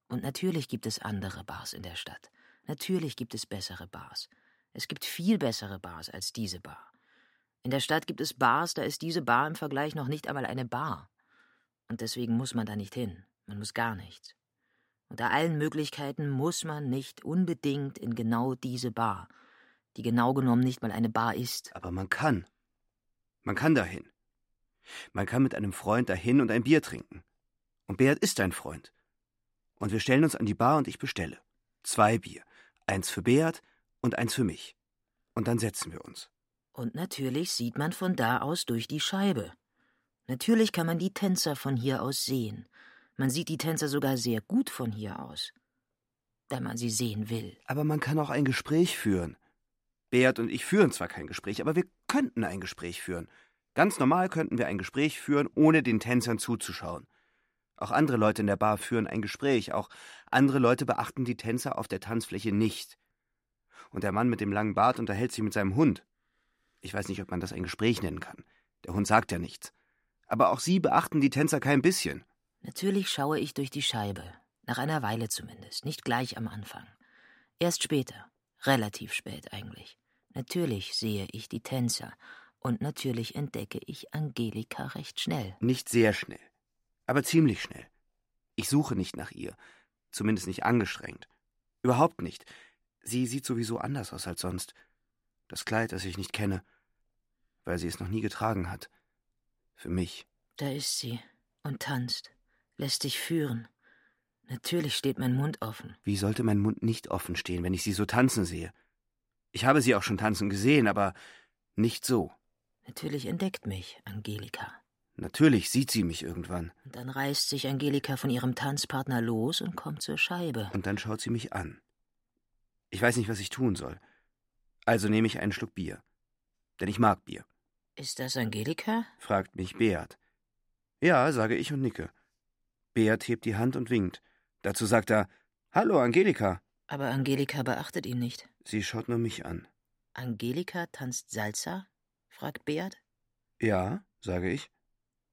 Und natürlich gibt es andere Bars in der Stadt. Natürlich gibt es bessere Bars. Es gibt viel bessere Bars als diese Bar. In der Stadt gibt es Bars, da ist diese Bar im Vergleich noch nicht einmal eine Bar. Und deswegen muss man da nicht hin. Man muss gar nichts. Unter allen Möglichkeiten muss man nicht unbedingt in genau diese Bar, die genau genommen nicht mal eine Bar ist. Aber man kann. Man kann dahin. Man kann mit einem Freund dahin und ein Bier trinken. Und Beat ist ein Freund. Und wir stellen uns an die Bar und ich bestelle. Zwei Bier. Eins für Beat und eins für mich. Und dann setzen wir uns. Und natürlich sieht man von da aus durch die Scheibe. Natürlich kann man die Tänzer von hier aus sehen. Man sieht die Tänzer sogar sehr gut von hier aus. Wenn man sie sehen will. Aber man kann auch ein Gespräch führen. Beat und ich führen zwar kein Gespräch, aber wir könnten ein Gespräch führen. Ganz normal könnten wir ein Gespräch führen, ohne den Tänzern zuzuschauen. Auch andere Leute in der Bar führen ein Gespräch, auch andere Leute beachten die Tänzer auf der Tanzfläche nicht. Und der Mann mit dem langen Bart unterhält sich mit seinem Hund. Ich weiß nicht, ob man das ein Gespräch nennen kann. Der Hund sagt ja nichts. Aber auch sie beachten die Tänzer kein bisschen. Natürlich schaue ich durch die Scheibe. Nach einer Weile zumindest, nicht gleich am Anfang. Erst später, relativ spät eigentlich. Natürlich sehe ich die Tänzer und natürlich entdecke ich Angelika recht schnell. Nicht sehr schnell, aber ziemlich schnell. Ich suche nicht nach ihr, zumindest nicht angestrengt. Überhaupt nicht. Sie sieht sowieso anders aus als sonst. Das Kleid, das ich nicht kenne, weil sie es noch nie getragen hat. Für mich. Da ist sie und tanzt, lässt sich führen. Natürlich steht mein Mund offen. Wie sollte mein Mund nicht offen stehen, wenn ich sie so tanzen sehe? Ich habe sie auch schon tanzen gesehen, aber nicht so. Natürlich entdeckt mich Angelika. Natürlich sieht sie mich irgendwann. Und dann reißt sich Angelika von ihrem Tanzpartner los und kommt zur Scheibe. Und dann schaut sie mich an. Ich weiß nicht, was ich tun soll. Also nehme ich einen Schluck Bier. Denn ich mag Bier. Ist das Angelika? fragt mich Beat. Ja, sage ich und nicke. Beat hebt die Hand und winkt. Dazu sagt er: Hallo, Angelika. Aber Angelika beachtet ihn nicht. Sie schaut nur mich an. Angelika tanzt Salsa? fragt Beat. Ja, sage ich.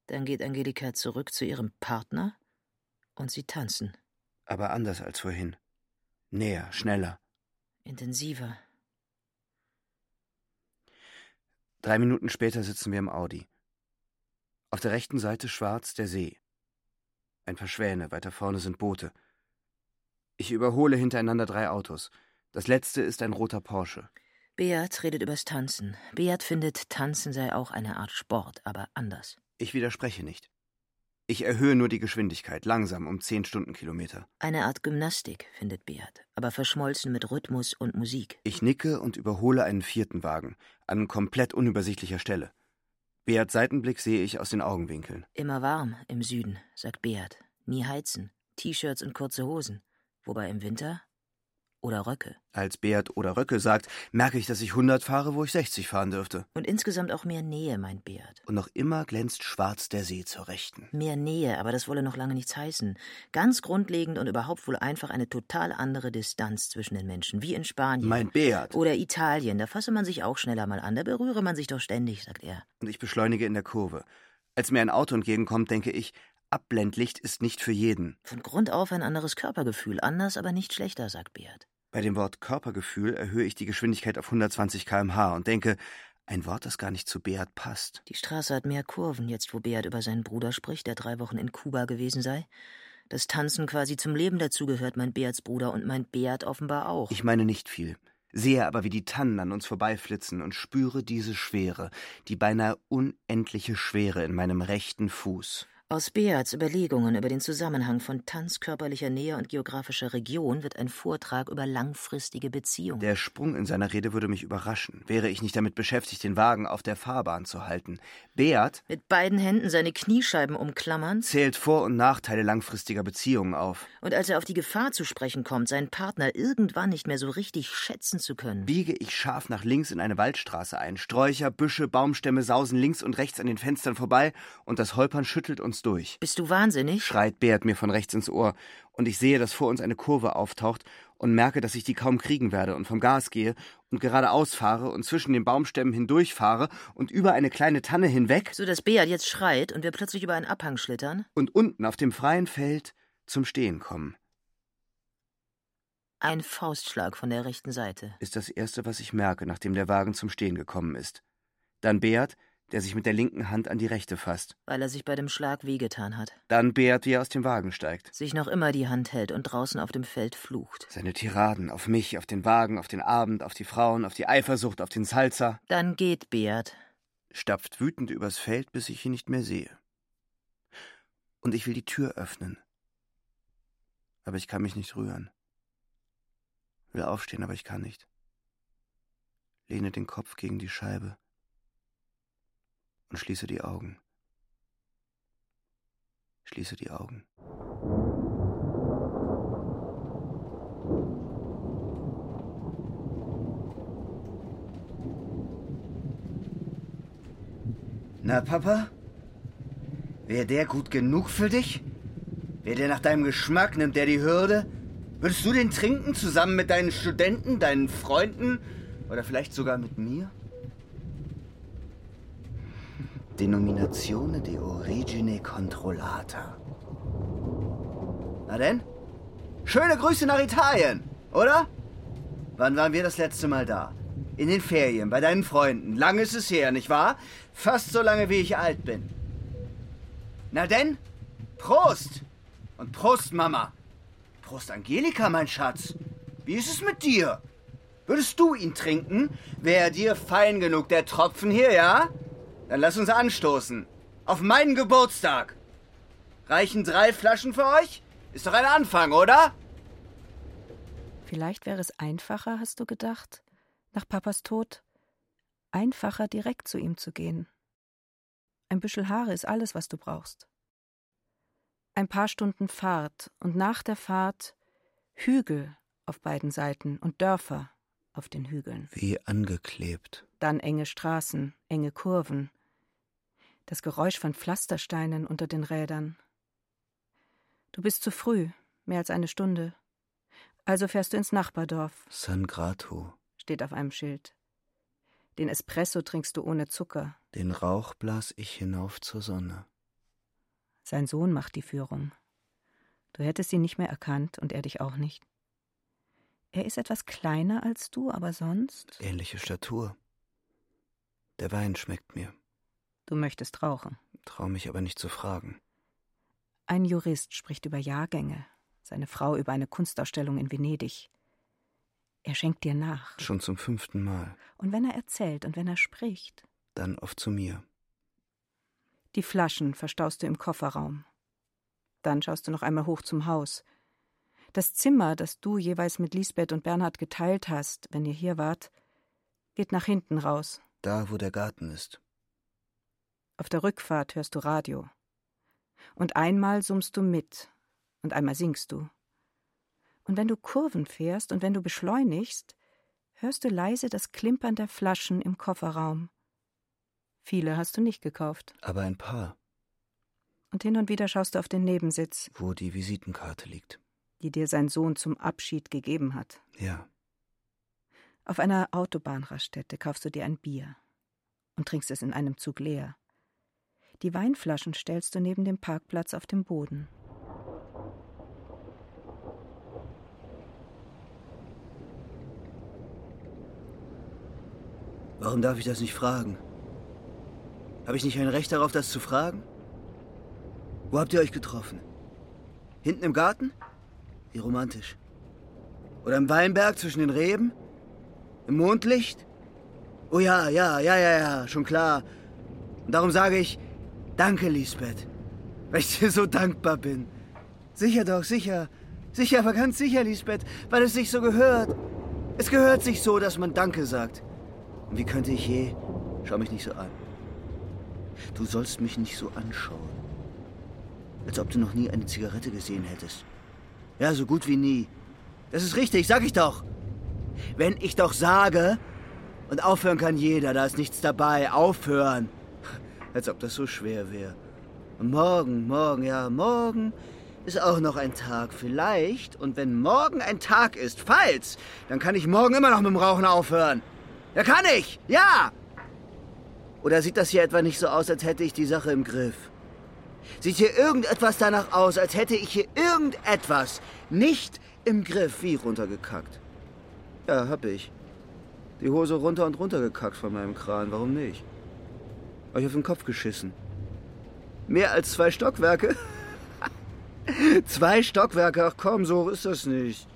Dann geht Angelika zurück zu ihrem Partner und sie tanzen. Aber anders als vorhin. Näher, schneller. Intensiver. Drei Minuten später sitzen wir im Audi. Auf der rechten Seite schwarz der See. Ein paar Schwäne, weiter vorne sind Boote. Ich überhole hintereinander drei Autos. Das letzte ist ein roter Porsche. Beat redet übers Tanzen. Beat findet, Tanzen sei auch eine Art Sport, aber anders. Ich widerspreche nicht. Ich erhöhe nur die Geschwindigkeit, langsam, um zehn Stundenkilometer. Eine Art Gymnastik, findet Beat, aber verschmolzen mit Rhythmus und Musik. Ich nicke und überhole einen vierten Wagen, an komplett unübersichtlicher Stelle. Beats Seitenblick sehe ich aus den Augenwinkeln. Immer warm im Süden, sagt Beat. Nie heizen. T-Shirts und kurze Hosen. Wobei im Winter oder Röcke. Als Beat oder Röcke sagt, merke ich, dass ich 100 fahre, wo ich 60 fahren dürfte. Und insgesamt auch mehr Nähe, meint Beat. Und noch immer glänzt schwarz der See zur Rechten. Mehr Nähe, aber das wolle noch lange nichts heißen. Ganz grundlegend und überhaupt wohl einfach eine total andere Distanz zwischen den Menschen, wie in Spanien. Meint Beat. Oder Italien, da fasse man sich auch schneller mal an, da berühre man sich doch ständig, sagt er. Und ich beschleunige in der Kurve. Als mir ein Auto entgegenkommt, denke ich, Abblendlicht ist nicht für jeden. Von Grund auf ein anderes Körpergefühl, anders, aber nicht schlechter, sagt Beat. Bei dem Wort Körpergefühl erhöhe ich die Geschwindigkeit auf 120 km/h und denke, ein Wort, das gar nicht zu Beat passt. Die Straße hat mehr Kurven, jetzt wo Beat über seinen Bruder spricht, der drei Wochen in Kuba gewesen sei. Das Tanzen quasi zum Leben dazugehört, meint Beats Bruder und meint Beat offenbar auch. Ich meine nicht viel. Sehe aber, wie die Tannen an uns vorbeiflitzen und spüre diese Schwere, die beinahe unendliche Schwere in meinem rechten Fuß. Aus Beats Überlegungen über den Zusammenhang von Tanz, körperlicher Nähe und geografischer Region wird ein Vortrag über langfristige Beziehungen. Der Sprung in seiner Rede würde mich überraschen, wäre ich nicht damit beschäftigt, den Wagen auf der Fahrbahn zu halten. Beat mit beiden Händen seine Kniescheiben umklammernd zählt Vor- und Nachteile langfristiger Beziehungen auf. Und als er auf die Gefahr zu sprechen kommt, seinen Partner irgendwann nicht mehr so richtig schätzen zu können, biege ich scharf nach links in eine Waldstraße ein. Sträucher, Büsche, Baumstämme sausen links und rechts an den Fenstern vorbei und das Holpern schüttelt uns durch. Bist du wahnsinnig? schreit Beat mir von rechts ins Ohr, und ich sehe, dass vor uns eine Kurve auftaucht und merke, dass ich die kaum kriegen werde und vom Gas gehe und geradeaus fahre und zwischen den Baumstämmen hindurchfahre und über eine kleine Tanne hinweg, so dass Beat jetzt schreit und wir plötzlich über einen Abhang schlittern und unten auf dem freien Feld zum Stehen kommen. Ein Faustschlag von der rechten Seite. Ist das erste, was ich merke, nachdem der Wagen zum Stehen gekommen ist. Dann Beat, der sich mit der linken Hand an die rechte fasst. Weil er sich bei dem Schlag wehgetan hat. Dann Beat, wie er aus dem Wagen steigt. Sich noch immer die Hand hält und draußen auf dem Feld flucht. Seine Tiraden auf mich, auf den Wagen, auf den Abend, auf die Frauen, auf die Eifersucht, auf den Salzer. Dann geht Beat. Stapft wütend übers Feld, bis ich ihn nicht mehr sehe. Und ich will die Tür öffnen. Aber ich kann mich nicht rühren. Will aufstehen, aber ich kann nicht. Lehne den Kopf gegen die Scheibe und schließe die Augen. Schließe die Augen. Na, Papa? Wäre der gut genug für dich? Wäre der nach deinem Geschmack, nimmt der die Hürde? Würdest du den trinken zusammen mit deinen Studenten, deinen Freunden oder vielleicht sogar mit mir? Denominazione de origine controllata. Na denn? Schöne Grüße nach Italien, oder? Wann waren wir das letzte Mal da? In den Ferien, bei deinen Freunden. Lange ist es her, nicht wahr? Fast so lange, wie ich alt bin. Na denn? Prost! Und Prost, Mama! Prost, Angelika, mein Schatz! Wie ist es mit dir? Würdest du ihn trinken? Wäre dir fein genug, der Tropfen hier, ja? Dann lass uns anstoßen. Auf meinen Geburtstag. Reichen drei Flaschen für euch? Ist doch ein Anfang, oder? Vielleicht wäre es einfacher, hast du gedacht, nach Papas Tod? Einfacher, direkt zu ihm zu gehen. Ein Büschel Haare ist alles, was du brauchst. Ein paar Stunden Fahrt und nach der Fahrt Hügel auf beiden Seiten und Dörfer auf den Hügeln. Wie angeklebt. Dann enge Straßen, enge Kurven, das Geräusch von Pflastersteinen unter den Rädern. Du bist zu früh, mehr als eine Stunde. Also fährst du ins Nachbardorf. San Grato steht auf einem Schild. Den Espresso trinkst du ohne Zucker. Den Rauch blas ich hinauf zur Sonne. Sein Sohn macht die Führung. Du hättest ihn nicht mehr erkannt und er dich auch nicht. Er ist etwas kleiner als du, aber sonst. Ähnliche Statur. Der Wein schmeckt mir. Du möchtest rauchen. Trau mich aber nicht zu fragen. Ein Jurist spricht über Jahrgänge, seine Frau über eine Kunstausstellung in Venedig. Er schenkt dir nach. Schon zum fünften Mal. Und wenn er erzählt und wenn er spricht. Dann oft zu mir. Die Flaschen verstaust du im Kofferraum. Dann schaust du noch einmal hoch zum Haus. Das Zimmer, das du jeweils mit Lisbeth und Bernhard geteilt hast, wenn ihr hier wart, geht nach hinten raus. Da, wo der Garten ist. Auf der Rückfahrt hörst du Radio. Und einmal summst du mit und einmal singst du. Und wenn du Kurven fährst und wenn du beschleunigst, hörst du leise das Klimpern der Flaschen im Kofferraum. Viele hast du nicht gekauft. Aber ein paar. Und hin und wieder schaust du auf den Nebensitz, Wo die Visitenkarte liegt. die dir sein Sohn zum Abschied gegeben hat. Ja. Auf einer Autobahnraststätte kaufst du dir ein Bier und trinkst es in einem Zug leer. Die Weinflaschen stellst du neben dem Parkplatz auf dem Boden. Warum darf ich das nicht fragen? Habe ich nicht ein Recht darauf, das zu fragen? Wo habt ihr euch getroffen? Hinten im Garten? Wie romantisch. Oder im Weinberg zwischen den Reben? Im Mondlicht? Oh ja, ja, ja, ja, ja, schon klar. Und darum sage ich, danke, Lisbeth. Weil ich dir so dankbar bin. Sicher doch, sicher. Sicher, aber ganz sicher, Lisbeth, weil es sich so gehört. Es gehört sich so, dass man Danke sagt. Und wie könnte ich je? Schau mich nicht so an. Du sollst mich nicht so anschauen. Als ob du noch nie eine Zigarette gesehen hättest. Ja, so gut wie nie. Das ist richtig, sag ich doch. Wenn ich doch sage, und aufhören kann jeder, da ist nichts dabei, aufhören. Als ob das so schwer wäre. Und morgen, morgen, ja, morgen ist auch noch ein Tag vielleicht. Und wenn morgen ein Tag ist, falls, dann kann ich morgen immer noch mit dem Rauchen aufhören. Ja, kann ich, ja. Oder sieht das hier etwa nicht so aus, als hätte ich die Sache im Griff? Sieht hier irgendetwas danach aus, als hätte ich hier irgendetwas nicht im Griff? Wie runtergekackt? Ja, hab ich. Die Hose runter und runter gekackt von meinem Kran, warum nicht? Euch auf den Kopf geschissen. Mehr als zwei Stockwerke? zwei Stockwerke, ach komm, so hoch ist das nicht.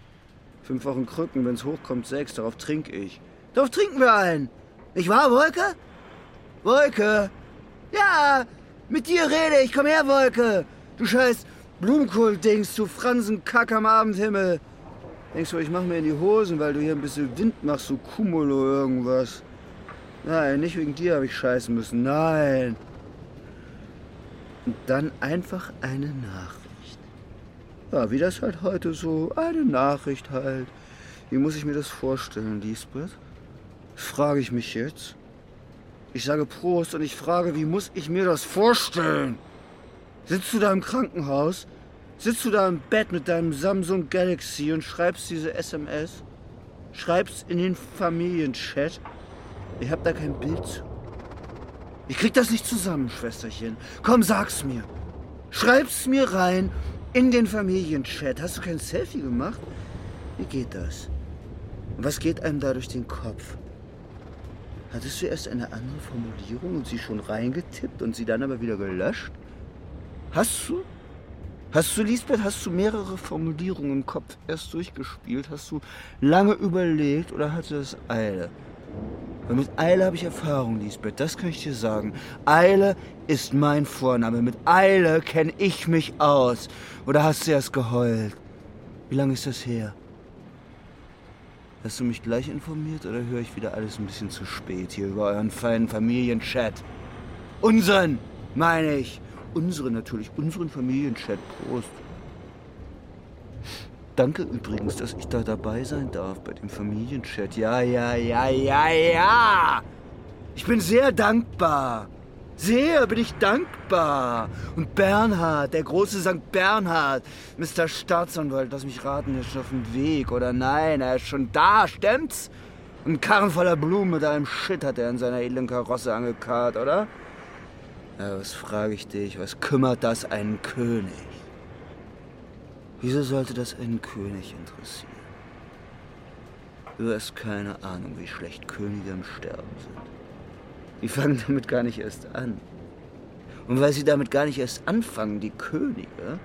Fünf Wochen Krücken, wenn's hochkommt, sechs, darauf trink ich. Darauf trinken wir ein. Nicht wahr, Wolke? Wolke! Ja, mit dir rede ich, komm her, Wolke! Du scheiß Blumenkohl-Dings, du Fransenkack am Abendhimmel. Denkst du, ich mach mir in die Hosen, weil du hier ein bisschen Wind machst, so Kumulo irgendwas? Nein, nicht wegen dir habe ich scheißen müssen, nein. Und dann einfach eine Nachricht. Ja, wie das halt heute so, eine Nachricht halt. Wie muss ich mir das vorstellen, Lisbeth? Das frage ich mich jetzt. Ich sage Prost und ich frage, wie muss ich mir das vorstellen? Sitzt du da im Krankenhaus? Sitzt du da im Bett mit deinem Samsung Galaxy und schreibst diese SMS? Schreibst in den Familienchat? Ich hab da kein Bild zu. Ich krieg das nicht zusammen, Schwesterchen. Komm, sag's mir. Schreib's mir rein in den Familienchat. Hast du kein Selfie gemacht? Wie geht das? Was geht einem da durch den Kopf? Hattest du erst eine andere Formulierung und sie schon reingetippt und sie dann aber wieder gelöscht? Hast du? Hast du, Lisbeth, hast du mehrere Formulierungen im Kopf erst durchgespielt? Hast du lange überlegt oder hatte es Eile? Weil mit Eile habe ich Erfahrung, Lisbeth, das kann ich dir sagen. Eile ist mein Vorname. Mit Eile kenne ich mich aus. Oder hast du erst geheult? Wie lange ist das her? Hast du mich gleich informiert oder höre ich wieder alles ein bisschen zu spät hier über euren feinen Familienchat? Unseren, meine ich. Unseren natürlich, unseren Familienchat. Prost. Danke übrigens, dass ich da dabei sein darf bei dem Familienchat. Ja, ja, ja, ja, ja. Ich bin sehr dankbar. Sehr bin ich dankbar. Und Bernhard, der große St. Bernhard, Mr. Staatsanwalt, lass mich raten, er ist schon auf dem Weg. Oder nein, er ist schon da, stimmt's? Ein Karren voller Blumen mit einem Shit hat er in seiner edlen Karosse angekarrt, oder? Ja, was frage ich dich, was kümmert das einen König? Wieso sollte das einen König interessieren? Du hast keine Ahnung, wie schlecht Könige im Sterben sind. Die fangen damit gar nicht erst an. Und weil sie damit gar nicht erst anfangen, die Könige,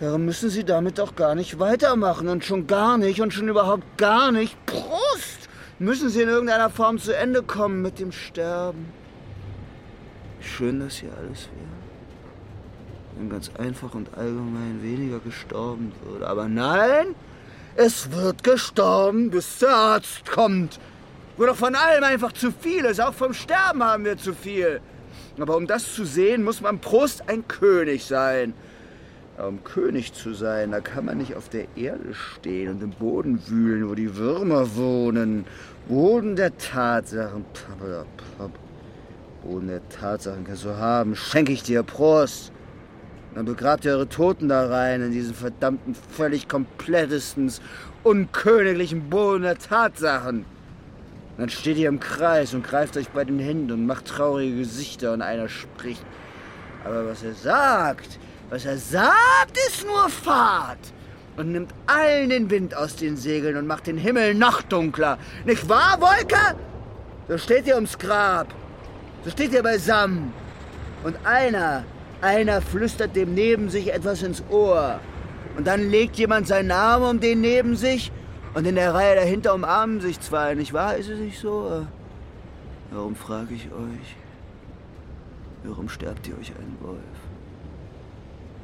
darum müssen sie damit auch gar nicht weitermachen und schon gar nicht und schon überhaupt gar nicht, Prost, müssen sie in irgendeiner Form zu Ende kommen mit dem Sterben. Schön, dass hier alles wäre. Wenn ganz einfach und allgemein weniger gestorben würde. Aber nein, es wird gestorben, bis der Arzt kommt. Wo doch von allem einfach zu viel ist. Auch vom Sterben haben wir zu viel. Aber um das zu sehen, muss man Prost ein König sein. Aber um König zu sein, da kann man nicht auf der Erde stehen und im Boden wühlen, wo die Würmer wohnen. Boden der Tatsachen. Boden der Tatsachen kannst du haben. Schenke ich dir. Prost. Dann begrabt ihr eure Toten da rein, in diesen verdammten, völlig komplettestens unköniglichen Boden der Tatsachen. Dann steht ihr im Kreis und greift euch bei den Händen und macht traurige Gesichter und einer spricht. Aber was er sagt, was er sagt, ist nur Fahrt und nimmt allen den Wind aus den Segeln und macht den Himmel noch dunkler. Nicht wahr, Wolke? So steht ihr ums Grab. So steht ihr beisammen. Und einer, einer flüstert dem neben sich etwas ins Ohr. Und dann legt jemand seinen Arm um den neben sich und in der Reihe dahinter umarmen sich zwei. Nicht wahr? Ist es nicht so? Warum frage ich euch? Warum sterbt ihr euch einen Wolf?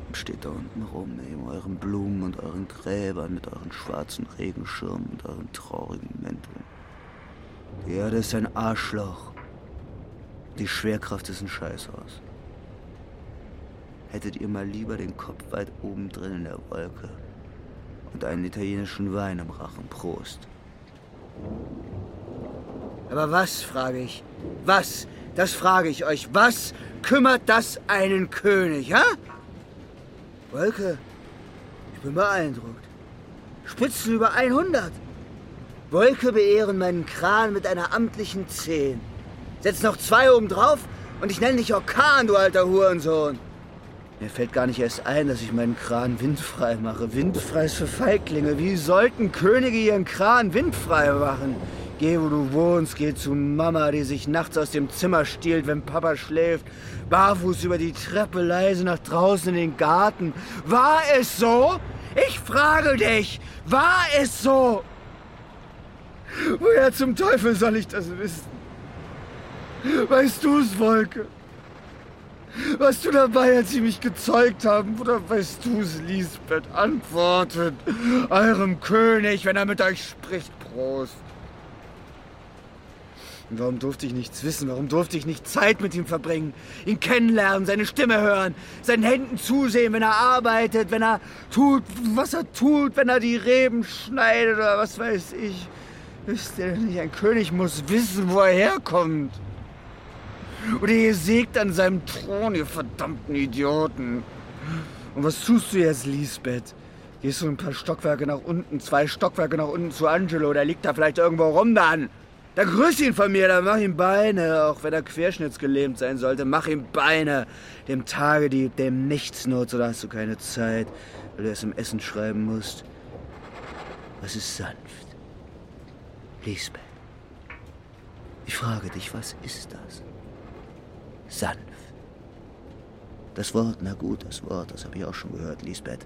Und steht da unten rum, neben euren Blumen und euren Gräbern, mit euren schwarzen Regenschirmen und euren traurigen Mänteln. Die Erde ist ein Arschloch. Die Schwerkraft ist ein Scheißhaus. Hättet ihr mal lieber den Kopf weit oben drin in der Wolke und einen italienischen Wein im Rachen. Prost. Aber was, frage ich, was, das frage ich euch, was kümmert das einen König, ha? Wolke, ich bin beeindruckt. Spitzen über 100. Wolke beehren meinen Kran mit einer amtlichen Zehn. Setz noch zwei oben drauf und ich nenne dich Orkan, du alter Hurensohn. Mir fällt gar nicht erst ein, dass ich meinen Kran windfrei mache. Windfrei ist für Feiglinge. Wie sollten Könige ihren Kran windfrei machen? Geh, wo du wohnst, geh zu Mama, die sich nachts aus dem Zimmer stiehlt, wenn Papa schläft. Barfuß über die Treppe, leise nach draußen in den Garten. War es so? Ich frage dich, war es so? Woher zum Teufel soll ich das wissen? Weißt du es, Wolke? Warst du dabei, als sie mich gezeugt haben? Oder weißt du es, Lisbeth? Antwortet eurem König, wenn er mit euch spricht. Prost. Und warum durfte ich nichts wissen? Warum durfte ich nicht Zeit mit ihm verbringen? Ihn kennenlernen, seine Stimme hören, seinen Händen zusehen, wenn er arbeitet, wenn er tut, was er tut, wenn er die Reben schneidet oder was weiß ich. Wisst ihr nicht, ein König muss wissen, wo er herkommt. Oder ihr sägt an seinem Thron, ihr verdammten Idioten. Und was tust du jetzt, Lisbeth? Gehst du ein paar Stockwerke nach unten, zwei Stockwerke nach unten zu Angelo, der liegt da vielleicht irgendwo rum dann. Dann grüß ihn von mir, dann mach ihm Beine, auch wenn er querschnittsgelähmt sein sollte, mach ihm Beine. Dem Tagedieb, dem Nichtsnutz, oder hast du keine Zeit, weil du es im Essen schreiben musst. Was ist sanft? Lisbeth, ich frage dich, was ist das? Sanft. Das Wort, na gut, das Wort, das habe ich auch schon gehört, Lisbeth.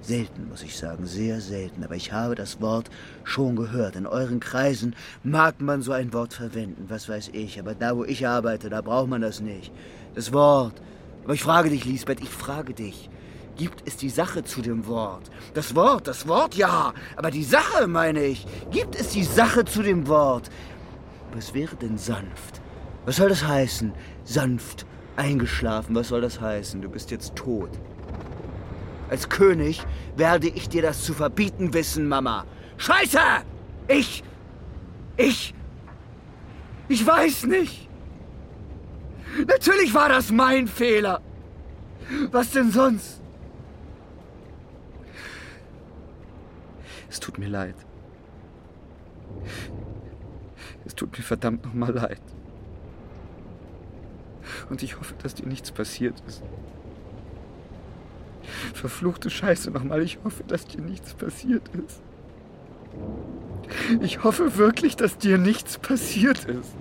Selten, muss ich sagen, sehr selten, aber ich habe das Wort schon gehört. In euren Kreisen mag man so ein Wort verwenden, was weiß ich, aber da, wo ich arbeite, da braucht man das nicht. Das Wort. Aber ich frage dich, Lisbeth, ich frage dich. Gibt es die Sache zu dem Wort? Das Wort, das Wort, ja, aber die Sache, meine ich. Gibt es die Sache zu dem Wort? Was wäre denn sanft? Was soll das heißen? Sanft, eingeschlafen, was soll das heißen? Du bist jetzt tot. Als König werde ich dir das zu verbieten wissen, Mama. Scheiße! Ich. Ich. Ich weiß nicht. Natürlich war das mein Fehler. Was denn sonst? Es tut mir leid. Es tut mir verdammt nochmal leid. Und ich hoffe, dass dir nichts passiert ist. Verfluchte Scheiße nochmal, ich hoffe, dass dir nichts passiert ist. Ich hoffe wirklich, dass dir nichts passiert ist.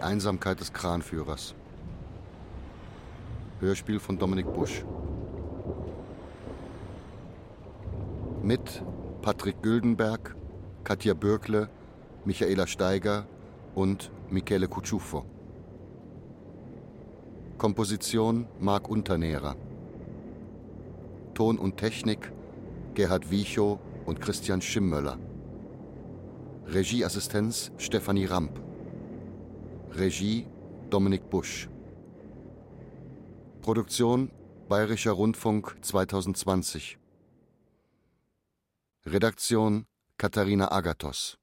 Die Einsamkeit des Kranführers. Hörspiel von Dominik Busch. Mit Patrick Güldenberg, Katja Bürkle, Michaela Steiger und Michele Kutschuffo. Komposition Marc Unternährer. Ton und Technik Gerhard Wiechow und Christian Schimmöller. Regieassistenz Stefanie Ramp. Regie Dominik Busch. Produktion Bayerischer Rundfunk 2020. Redaktion Katharina Agathos